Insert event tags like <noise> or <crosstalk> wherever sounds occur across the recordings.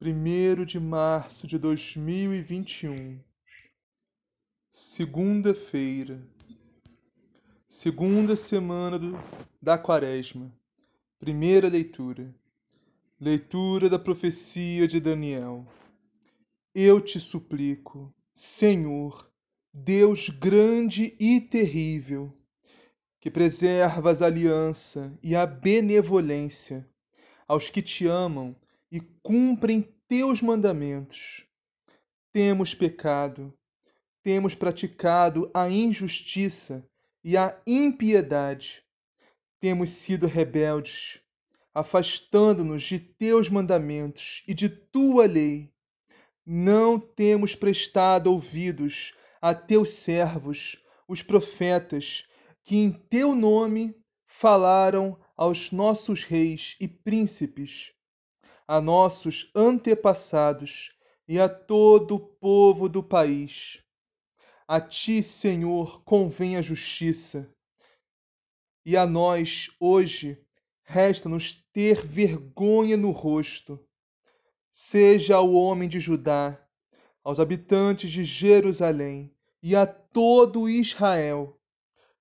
1 de março de 2021, segunda-feira, segunda semana do, da Quaresma, primeira leitura, leitura da profecia de Daniel. Eu te suplico, Senhor, Deus grande e terrível, que preservas a aliança e a benevolência aos que te amam e cumprem teus mandamentos. Temos pecado, temos praticado a injustiça e a impiedade, temos sido rebeldes, afastando-nos de teus mandamentos e de tua lei. Não temos prestado ouvidos a teus servos, os profetas, que em teu nome falaram aos nossos reis e príncipes a nossos antepassados e a todo o povo do país. A ti, Senhor, convém a justiça, e a nós, hoje, resta-nos ter vergonha no rosto. Seja ao homem de Judá, aos habitantes de Jerusalém e a todo Israel,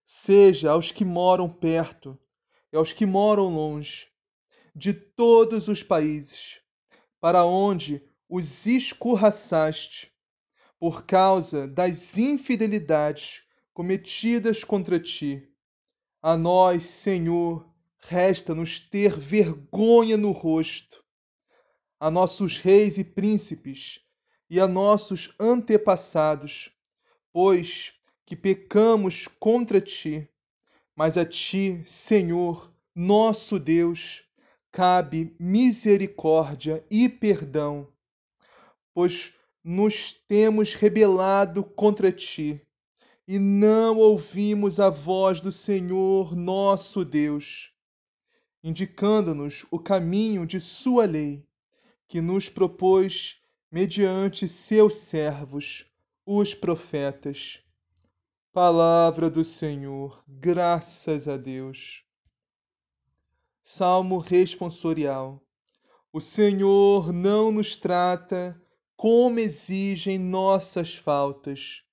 seja aos que moram perto e aos que moram longe, de todos os países, para onde os escorraçaste, por causa das infidelidades cometidas contra ti. A nós, Senhor, resta-nos ter vergonha no rosto. A nossos reis e príncipes e a nossos antepassados, pois que pecamos contra ti. Mas a ti, Senhor, nosso Deus, cabe misericórdia e perdão, pois nos temos rebelado contra ti e não ouvimos a voz do Senhor nosso Deus, indicando-nos o caminho de Sua lei, que nos propôs mediante seus servos, os profetas. Palavra do Senhor, graças a Deus. Salmo responsorial. O Senhor não nos trata como exigem nossas faltas.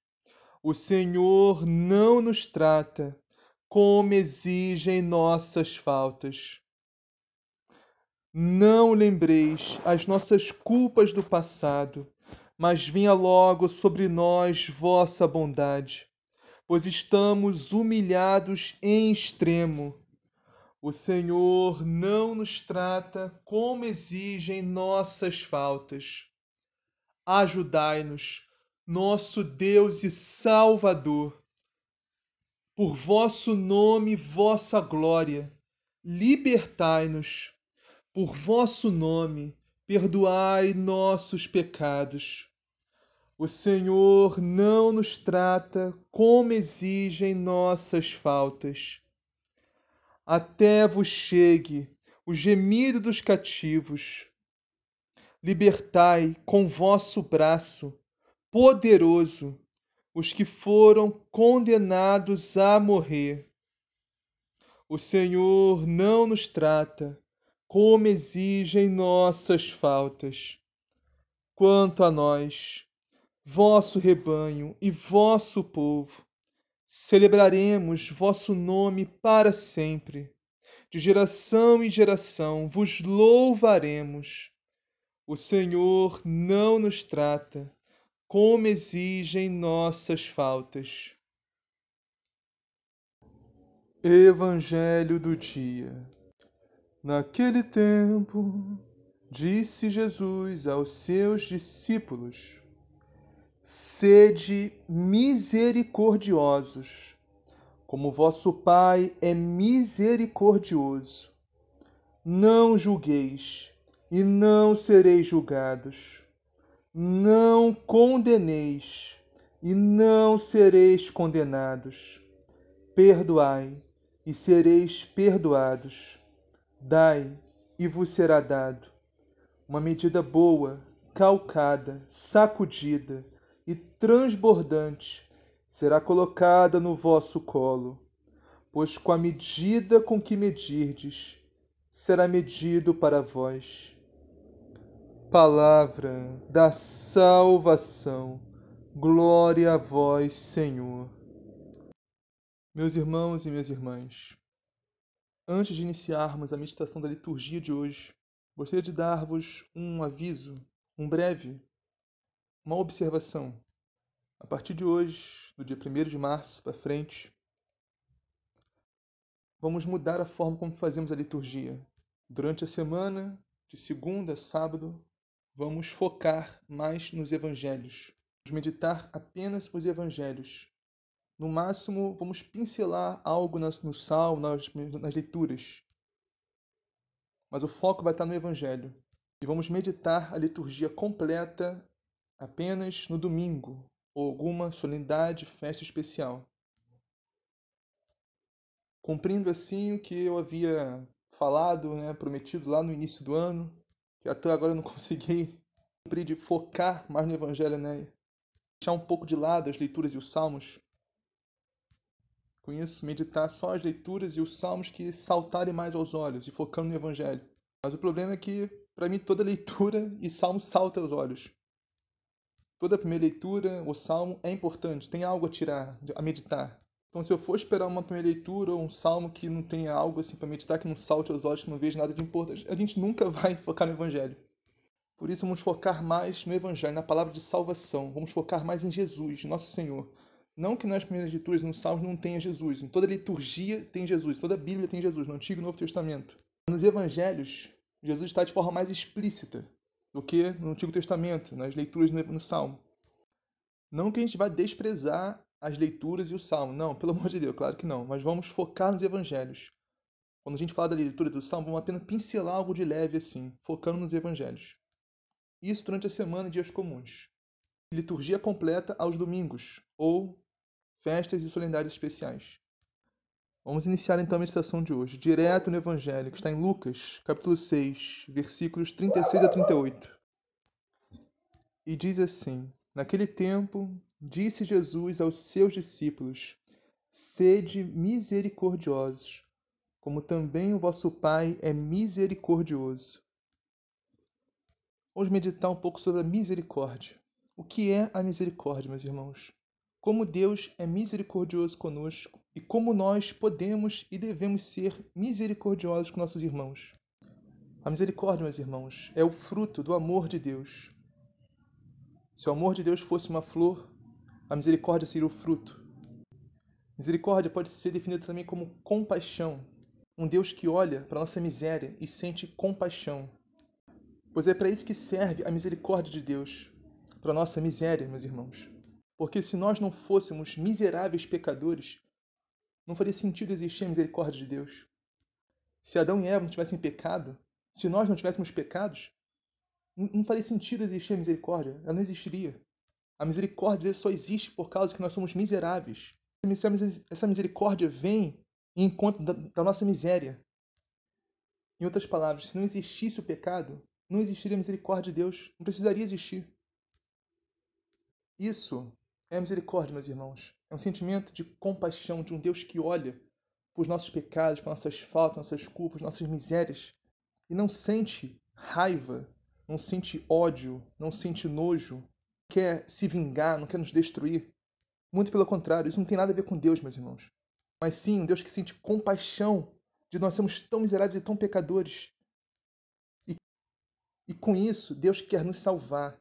O Senhor não nos trata como exigem nossas faltas. Não lembreis as nossas culpas do passado, mas venha logo sobre nós vossa bondade, pois estamos humilhados em extremo o Senhor não nos trata como exigem nossas faltas. Ajudai-nos, nosso Deus e Salvador. Por vosso nome, vossa glória, libertai-nos. Por vosso nome, perdoai nossos pecados. O Senhor não nos trata como exigem nossas faltas até vos chegue o gemido dos cativos. Libertai com vosso braço poderoso os que foram condenados a morrer. O Senhor não nos trata como exigem nossas faltas. Quanto a nós, vosso rebanho e vosso povo, celebraremos vosso nome para sempre. De geração em geração vos louvaremos. O Senhor não nos trata como exigem nossas faltas. Evangelho do dia. Naquele tempo, disse Jesus aos seus discípulos: Sede misericordiosos, como vosso Pai é misericordioso. Não julgueis, e não sereis julgados. Não condeneis, e não sereis condenados. Perdoai, e sereis perdoados. Dai, e vos será dado. Uma medida boa, calcada, sacudida e transbordante será colocada no vosso colo, pois com a medida com que medirdes, será medido para vós. Palavra da salvação. Glória a vós, Senhor. Meus irmãos e minhas irmãs, antes de iniciarmos a meditação da liturgia de hoje, gostaria de dar-vos um aviso, um breve, uma observação. A partir de hoje, do dia 1 de março para frente, vamos mudar a forma como fazemos a liturgia. Durante a semana, de segunda a sábado, vamos focar mais nos evangelhos. Vamos meditar apenas os evangelhos no máximo, vamos pincelar algo no salmo, nas, nas leituras. Mas o foco vai estar no Evangelho. E vamos meditar a liturgia completa apenas no domingo ou alguma solenidade, festa especial. Cumprindo assim o que eu havia falado, né, prometido lá no início do ano, que até agora eu não <laughs> consegui cumprir de focar mais no Evangelho, né? Deixar um pouco de lado as leituras e os salmos com isso, meditar só as leituras e os salmos que saltarem mais aos olhos e focando no Evangelho. Mas o problema é que, para mim, toda leitura e salmo salta aos olhos. Toda primeira leitura ou salmo é importante, tem algo a tirar, a meditar. Então, se eu for esperar uma primeira leitura ou um salmo que não tenha algo assim para meditar, que não salte aos olhos, que não veja nada de importante, a gente nunca <laughs> vai focar no Evangelho. Por isso, vamos focar mais no Evangelho, na palavra de salvação. Vamos focar mais em Jesus, nosso Senhor. Não que nas primeiras leituras, nos Salmos, não tenha Jesus. Em toda liturgia tem Jesus, toda Bíblia tem Jesus, no Antigo e Novo Testamento. Nos Evangelhos, Jesus está de forma mais explícita do que no Antigo Testamento, nas leituras no Salmo. Não que a gente vá desprezar as leituras e o Salmo, não, pelo amor de Deus, claro que não, mas vamos focar nos Evangelhos. Quando a gente fala da leitura do Salmo, vamos apenas pincelar algo de leve assim, focando nos Evangelhos. Isso durante a semana e dias comuns. Liturgia completa aos domingos, ou festas e solenidades especiais. Vamos iniciar então a meditação de hoje, direto no Evangelho, que está em Lucas, capítulo 6, versículos 36 a 38. E diz assim: Naquele tempo, disse Jesus aos seus discípulos: Sede misericordiosos, como também o vosso Pai é misericordioso. Vamos meditar um pouco sobre a misericórdia. O que é a misericórdia, meus irmãos? como Deus é misericordioso conosco e como nós podemos e devemos ser misericordiosos com nossos irmãos. A misericórdia, meus irmãos, é o fruto do amor de Deus. Se o amor de Deus fosse uma flor, a misericórdia seria o fruto. Misericórdia pode ser definida também como compaixão, um Deus que olha para nossa miséria e sente compaixão. Pois é para isso que serve a misericórdia de Deus, para nossa miséria, meus irmãos. Porque se nós não fôssemos miseráveis pecadores, não faria sentido existir a misericórdia de Deus. Se Adão e Eva não tivessem pecado, se nós não tivéssemos pecados, não faria sentido existir a misericórdia, ela não existiria. A misericórdia só existe por causa que nós somos miseráveis. Essa misericórdia vem em encontro da nossa miséria. Em outras palavras, se não existisse o pecado, não existiria a misericórdia de Deus, não precisaria existir. Isso é a misericórdia, meus irmãos. É um sentimento de compaixão de um Deus que olha por os nossos pecados, por nossas faltas, nossas culpas, nossas misérias e não sente raiva, não sente ódio, não sente nojo, quer se vingar, não quer nos destruir. Muito pelo contrário, isso não tem nada a ver com Deus, meus irmãos. Mas sim um Deus que sente compaixão de nós sermos tão miseráveis e tão pecadores. E, e com isso, Deus quer nos salvar,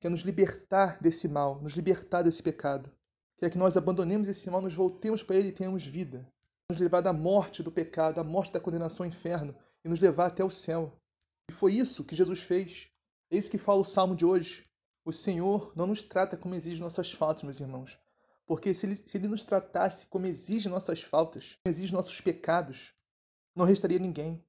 quer nos libertar desse mal, nos libertar desse pecado. Quer que nós abandonemos esse mal, nos voltemos para Ele e tenhamos vida. Nos levar da morte do pecado, da morte da condenação ao inferno e nos levar até o céu. E foi isso que Jesus fez. É isso que fala o salmo de hoje. O Senhor não nos trata como exige nossas faltas, meus irmãos. Porque se ele, se ele nos tratasse como exige nossas faltas, como exige nossos pecados, não restaria ninguém.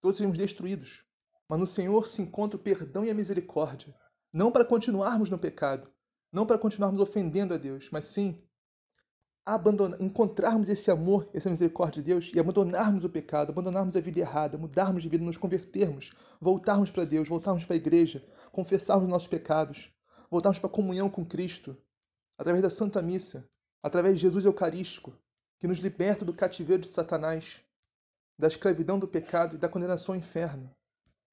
Todos seríamos destruídos. Mas no Senhor se encontra o perdão e a misericórdia. Não para continuarmos no pecado, não para continuarmos ofendendo a Deus, mas sim abandonar, encontrarmos esse amor, essa misericórdia de Deus e abandonarmos o pecado, abandonarmos a vida errada, mudarmos de vida, nos convertermos, voltarmos para Deus, voltarmos para a igreja, confessarmos nossos pecados, voltarmos para a comunhão com Cristo, através da Santa Missa, através de Jesus Eucarístico, que nos liberta do cativeiro de Satanás, da escravidão do pecado e da condenação ao inferno.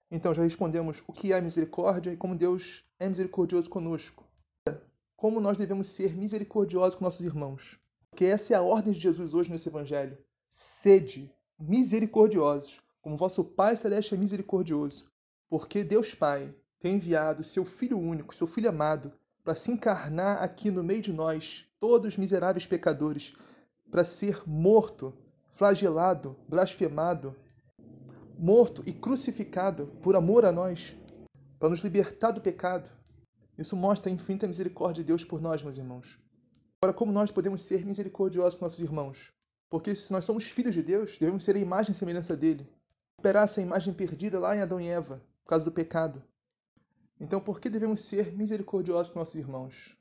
Então, já respondemos o que é misericórdia e como Deus é misericordioso conosco. Como nós devemos ser misericordiosos com nossos irmãos. Porque essa é a ordem de Jesus hoje nesse Evangelho. Sede misericordiosos, como vosso Pai Celeste é misericordioso. Porque Deus Pai tem enviado seu Filho único, seu Filho amado, para se encarnar aqui no meio de nós, todos miseráveis pecadores, para ser morto, flagelado, blasfemado, morto e crucificado por amor a nós, para nos libertar do pecado. Isso mostra a infinita misericórdia de Deus por nós, meus irmãos. Agora, como nós podemos ser misericordiosos com nossos irmãos? Porque se nós somos filhos de Deus, devemos ser a imagem e semelhança dele. Recuperar essa imagem perdida lá em Adão e Eva, por causa do pecado. Então, por que devemos ser misericordiosos com nossos irmãos?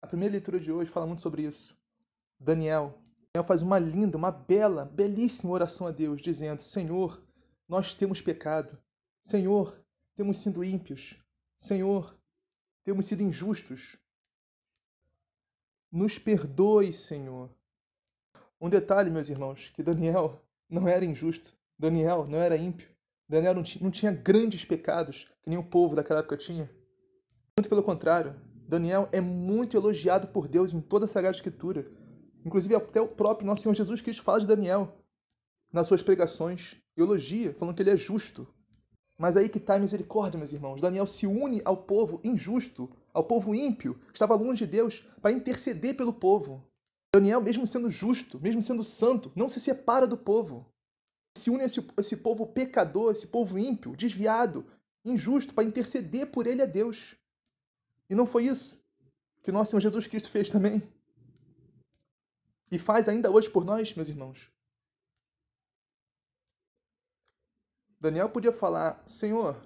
A primeira leitura de hoje fala muito sobre isso. Daniel. Daniel faz uma linda, uma bela, belíssima oração a Deus, dizendo: Senhor, nós temos pecado. Senhor, temos sido ímpios. Senhor, temos sido injustos. Nos perdoe, Senhor. Um detalhe, meus irmãos, que Daniel não era injusto. Daniel não era ímpio. Daniel não, não tinha grandes pecados, que nem o povo daquela época tinha. Muito pelo contrário, Daniel é muito elogiado por Deus em toda a Sagrada Escritura. Inclusive, até o próprio nosso Senhor Jesus Cristo fala de Daniel nas suas pregações. Elogia, falando que ele é justo. Mas aí que está a misericórdia, meus irmãos. Daniel se une ao povo injusto, ao povo ímpio, que estava longe de Deus, para interceder pelo povo. Daniel, mesmo sendo justo, mesmo sendo santo, não se separa do povo. Se une a esse, esse povo pecador, esse povo ímpio, desviado, injusto, para interceder por ele a Deus. E não foi isso que nosso Senhor Jesus Cristo fez também? E faz ainda hoje por nós, meus irmãos. Daniel podia falar: Senhor,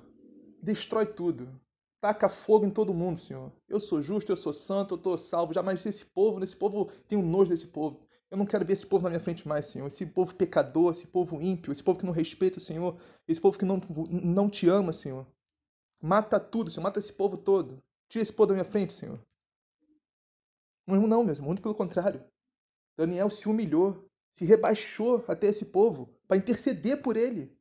destrói tudo. Taca fogo em todo mundo, Senhor. Eu sou justo, eu sou santo, eu estou salvo. Jamais esse povo, esse povo, tenho nojo desse povo. Eu não quero ver esse povo na minha frente mais, Senhor. Esse povo pecador, esse povo ímpio, esse povo que não respeita o Senhor, esse povo que não, não te ama, Senhor. Mata tudo, Senhor. Mata esse povo todo. Tira esse povo da minha frente, Senhor. Não, não, mesmo. Muito pelo contrário. Daniel se humilhou, se rebaixou até esse povo para interceder por ele.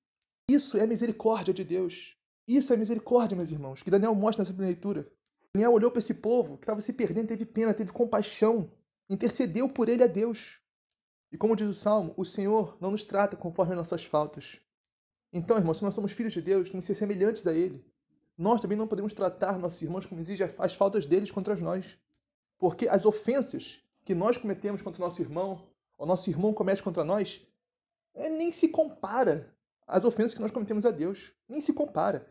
Isso é misericórdia de Deus. Isso é misericórdia, meus irmãos, que Daniel mostra nessa leitura. Daniel olhou para esse povo que estava se perdendo, teve pena, teve compaixão, intercedeu por ele a Deus. E como diz o Salmo, o Senhor não nos trata conforme as nossas faltas. Então, irmãos, se nós somos filhos de Deus, temos que ser semelhantes a Ele. Nós também não podemos tratar nossos irmãos como exige as faltas deles contra nós. Porque as ofensas que nós cometemos contra o nosso irmão, ou nosso irmão comete contra nós, é, nem se compara às ofensas que nós cometemos a Deus. Nem se compara.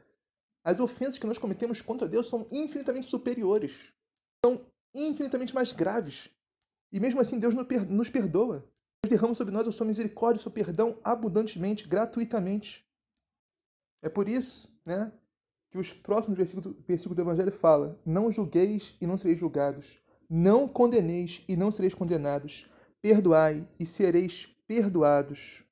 As ofensas que nós cometemos contra Deus são infinitamente superiores. São infinitamente mais graves. E mesmo assim, Deus nos perdoa. Deus derrama sobre nós a sua misericórdia, o seu perdão abundantemente, gratuitamente. É por isso né, que os próximos versículos, versículos do Evangelho fala: Não julgueis e não sereis julgados. Não condeneis e não sereis condenados. Perdoai e sereis perdoados.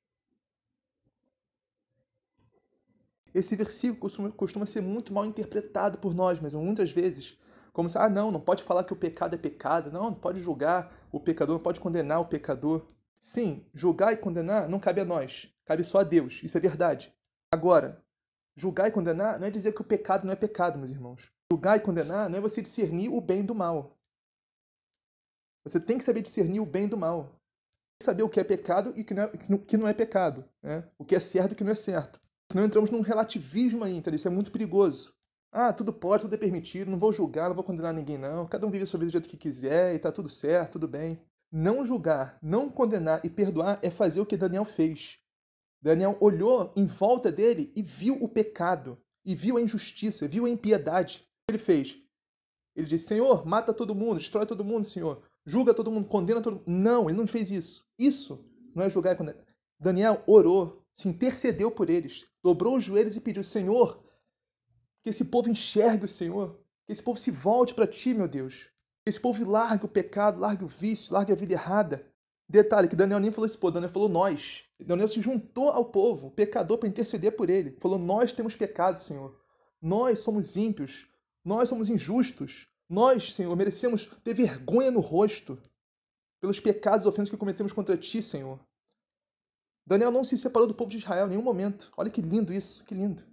Esse versículo costuma, costuma ser muito mal interpretado por nós, mas muitas vezes Como se, ah, não, não pode falar que o pecado é pecado, não, não pode julgar o pecador, não pode condenar o pecador. Sim, julgar e condenar não cabe a nós, cabe só a Deus, isso é verdade. Agora, julgar e condenar não é dizer que o pecado não é pecado, meus irmãos. Julgar e condenar não é você discernir o bem do mal. Você tem que saber discernir o bem do mal. Saber o que é pecado e o que não é, que não é pecado. Né? O que é certo e o que não é certo. Senão entramos num relativismo entendeu? Isso é muito perigoso. Ah, tudo pode, tudo é permitido, não vou julgar, não vou condenar ninguém, não. Cada um vive a sua vida do jeito que quiser e tá tudo certo, tudo bem. Não julgar, não condenar e perdoar é fazer o que Daniel fez. Daniel olhou em volta dele e viu o pecado, e viu a injustiça, viu a impiedade. Ele fez? Ele disse: Senhor, mata todo mundo, destrói todo mundo, Senhor. Julga todo mundo, condena todo mundo. Não, ele não fez isso. Isso não é julgar e condenar. Daniel orou, se intercedeu por eles, dobrou os joelhos e pediu: Senhor, que esse povo enxergue o Senhor, que esse povo se volte para ti, meu Deus. Que esse povo largue o pecado, largue o vício, largue a vida errada. Detalhe que Daniel nem falou esse povo, Daniel falou nós. Daniel se juntou ao povo, pecador, para interceder por ele. Falou: Nós temos pecado, Senhor. Nós somos ímpios. Nós somos injustos. Nós, Senhor, merecemos ter vergonha no rosto pelos pecados e ofensas que cometemos contra ti, Senhor. Daniel não se separou do povo de Israel em nenhum momento. Olha que lindo isso, que lindo.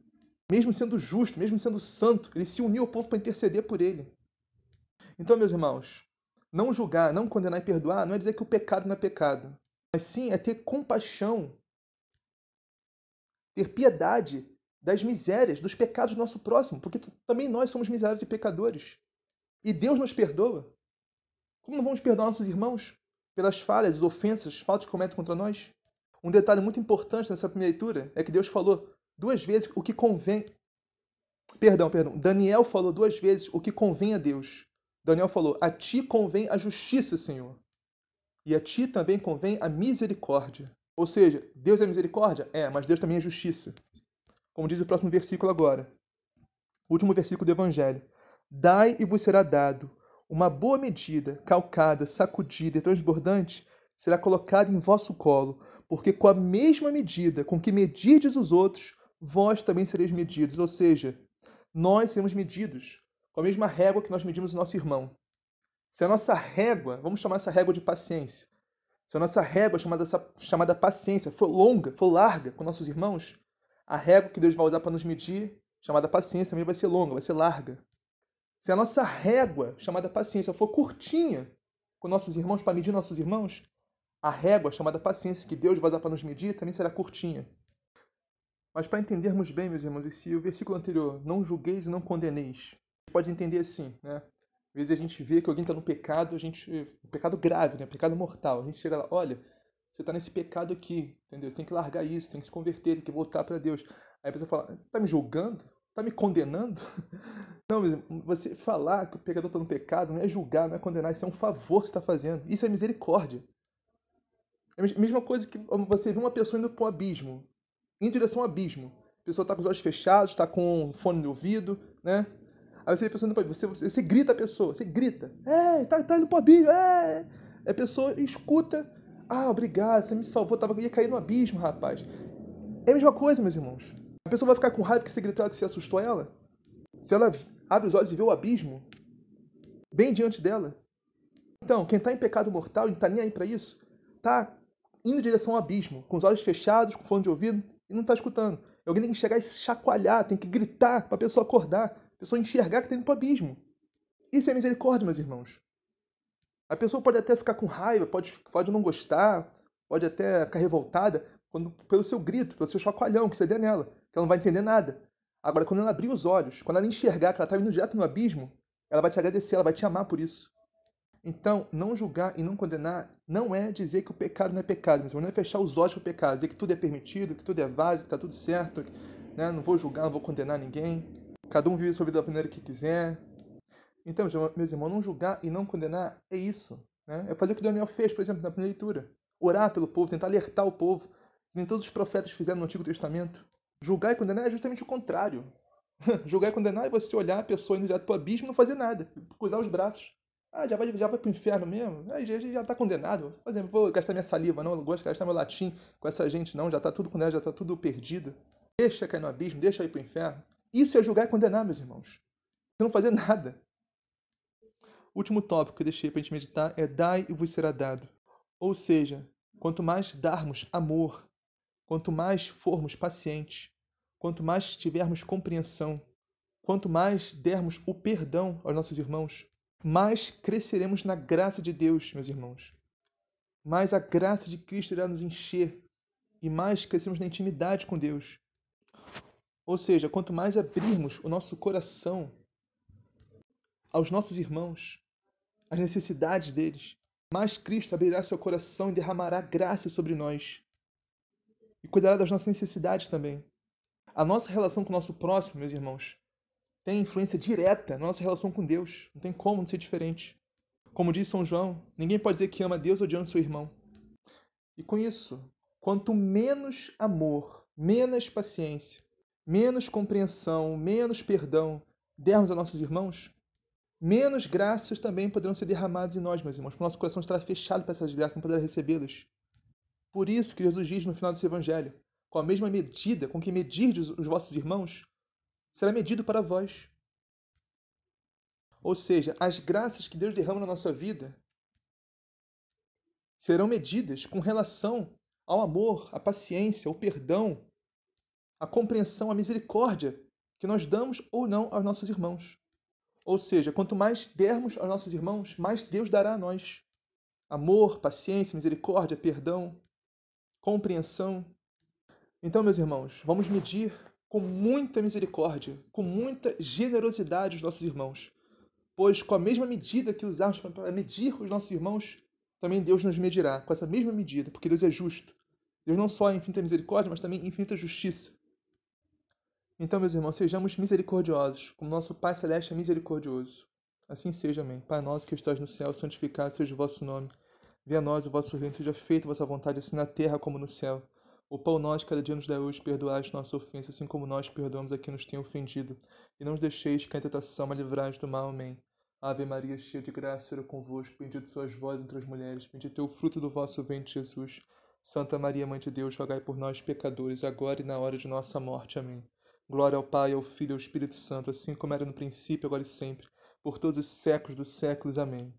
Mesmo sendo justo, mesmo sendo santo, ele se uniu ao povo para interceder por ele. Então, meus irmãos, não julgar, não condenar e perdoar não é dizer que o pecado não é pecado, mas sim é ter compaixão, ter piedade das misérias, dos pecados do nosso próximo, porque também nós somos miseráveis e pecadores. E Deus nos perdoa. Como não vamos perdoar nossos irmãos pelas falhas, as ofensas, as faltas que cometem contra nós? Um detalhe muito importante nessa primeira leitura é que Deus falou duas vezes o que convém. Perdão, perdão. Daniel falou duas vezes o que convém a Deus. Daniel falou: A ti convém a justiça, Senhor. E a ti também convém a misericórdia. Ou seja, Deus é misericórdia? É, mas Deus também é justiça. Como diz o próximo versículo agora. Último versículo do Evangelho. Dai e vos será dado. Uma boa medida, calcada, sacudida e transbordante, será colocada em vosso colo, porque com a mesma medida com que medirdes os outros, vós também sereis medidos. Ou seja, nós seremos medidos com a mesma régua que nós medimos o nosso irmão. Se a nossa régua, vamos chamar essa régua de paciência, se a nossa régua chamada, chamada paciência for longa, for larga com nossos irmãos, a régua que Deus vai usar para nos medir, chamada paciência, também vai ser longa, vai ser larga. Se a nossa régua, chamada paciência, for curtinha com nossos irmãos, para medir nossos irmãos, a régua, chamada paciência, que Deus vai usar para nos medir, também será curtinha. Mas para entendermos bem, meus irmãos, esse o versículo anterior, não julgueis e não condeneis, pode entender assim, né? Às vezes a gente vê que alguém está no pecado, a gente, um pecado grave, né? Pecado mortal. A gente chega lá, olha, você está nesse pecado aqui, entendeu? Tem que largar isso, tem que se converter, tem que voltar para Deus. Aí a pessoa fala, tá me julgando? Tá me condenando? <laughs> Não, você falar que o pecador está no pecado não é julgar, não é condenar, isso é um favor que você está fazendo. Isso é misericórdia. É a mesma coisa que você vê uma pessoa indo para o abismo, em direção ao abismo. A pessoa está com os olhos fechados, está com fone no ouvido, né? Aí você vê a pessoa indo para você, você, você grita a pessoa, você grita. É, tá, tá indo para o abismo, é. A pessoa escuta. Ah, obrigado, você me salvou, tava, ia cair no abismo, rapaz. É a mesma coisa, meus irmãos. A pessoa vai ficar com raiva que você gritou que você assustou ela? Se ela abre os olhos e vê o abismo bem diante dela. Então, quem está em pecado mortal e não está nem aí para isso, está indo em direção ao abismo, com os olhos fechados, com fone de ouvido, e não está escutando. Alguém tem que chegar e chacoalhar, tem que gritar para a pessoa acordar, a pessoa enxergar que está indo para o abismo. Isso é misericórdia, meus irmãos. A pessoa pode até ficar com raiva, pode, pode não gostar, pode até ficar revoltada quando, pelo seu grito, pelo seu chacoalhão que você der nela, que ela não vai entender nada. Agora, quando ela abrir os olhos, quando ela enxergar que ela está indo direto no abismo, ela vai te agradecer, ela vai te amar por isso. Então, não julgar e não condenar não é dizer que o pecado não é pecado, mas não é fechar os olhos para o pecado, dizer que tudo é permitido, que tudo é válido, que está tudo certo, né? não vou julgar, não vou condenar ninguém, cada um vive sua vida da maneira que quiser. Então, meus irmãos, não julgar e não condenar é isso. Né? É fazer o que Daniel fez, por exemplo, na primeira leitura. Orar pelo povo, tentar alertar o povo. Nem todos os profetas fizeram no Antigo Testamento. Julgar e condenar é justamente o contrário. <laughs> Julgar e condenar é você olhar a pessoa indo direto para o abismo e não fazer nada, cruzar os braços. Ah, já vai, já vai pro inferno mesmo? Ah, já, já tá condenado. Por exemplo, vou gastar minha saliva, não, não gosto de gastar meu latim com essa gente, não. Já tá tudo condenado, já tá tudo perdido. Deixa cair no abismo, deixa ir pro inferno. Isso é julgar e condenar, meus irmãos. Você não fazer nada. último tópico que eu deixei para a gente meditar é dai e vos será dado. Ou seja, quanto mais darmos amor, quanto mais formos pacientes, quanto mais tivermos compreensão, quanto mais dermos o perdão aos nossos irmãos, mais cresceremos na graça de Deus, meus irmãos. Mais a graça de Cristo irá nos encher e mais cresceremos na intimidade com Deus. Ou seja, quanto mais abrirmos o nosso coração aos nossos irmãos, às necessidades deles, mais Cristo abrirá seu coração e derramará graça sobre nós. E cuidará das nossas necessidades também. A nossa relação com o nosso próximo, meus irmãos, tem influência direta na nossa relação com Deus. Não tem como não ser diferente. Como diz São João, ninguém pode dizer que ama Deus odiando seu irmão. E com isso, quanto menos amor, menos paciência, menos compreensão, menos perdão dermos a nossos irmãos, menos graças também poderão ser derramadas em nós, meus irmãos, porque o nosso coração estará fechado para essas graças, não poderá recebê-las. Por isso que Jesus diz no final desse evangelho, com a mesma medida com que medirdes os vossos irmãos, será medido para vós. Ou seja, as graças que Deus derrama na nossa vida serão medidas com relação ao amor, à paciência, ao perdão, à compreensão, à misericórdia que nós damos ou não aos nossos irmãos. Ou seja, quanto mais dermos aos nossos irmãos, mais Deus dará a nós. Amor, paciência, misericórdia, perdão, compreensão. Então, meus irmãos, vamos medir com muita misericórdia, com muita generosidade os nossos irmãos. Pois com a mesma medida que usarmos para medir os nossos irmãos, também Deus nos medirá com essa mesma medida, porque Deus é justo. Deus não só é infinita misericórdia, mas também infinita justiça. Então, meus irmãos, sejamos misericordiosos, como nosso Pai Celeste é misericordioso. Assim seja, amém. Pai nosso que estás no céu, santificado seja o vosso nome. Venha a nós o vosso reino, seja feita a vossa vontade, assim na terra como no céu. O pão nosso cada dia nos dá hoje, perdoai as nossas ofensas, assim como nós perdoamos a quem nos tem ofendido. E não nos deixeis cair em tentação, mas livrai do mal. Amém. Ave Maria, cheia de graça, Senhor convosco, bendito sois vós entre as mulheres, bendito é o fruto do vosso ventre, Jesus. Santa Maria, Mãe de Deus, rogai por nós, pecadores, agora e na hora de nossa morte. Amém. Glória ao Pai, ao Filho e ao Espírito Santo, assim como era no princípio, agora e sempre, por todos os séculos dos séculos. Amém.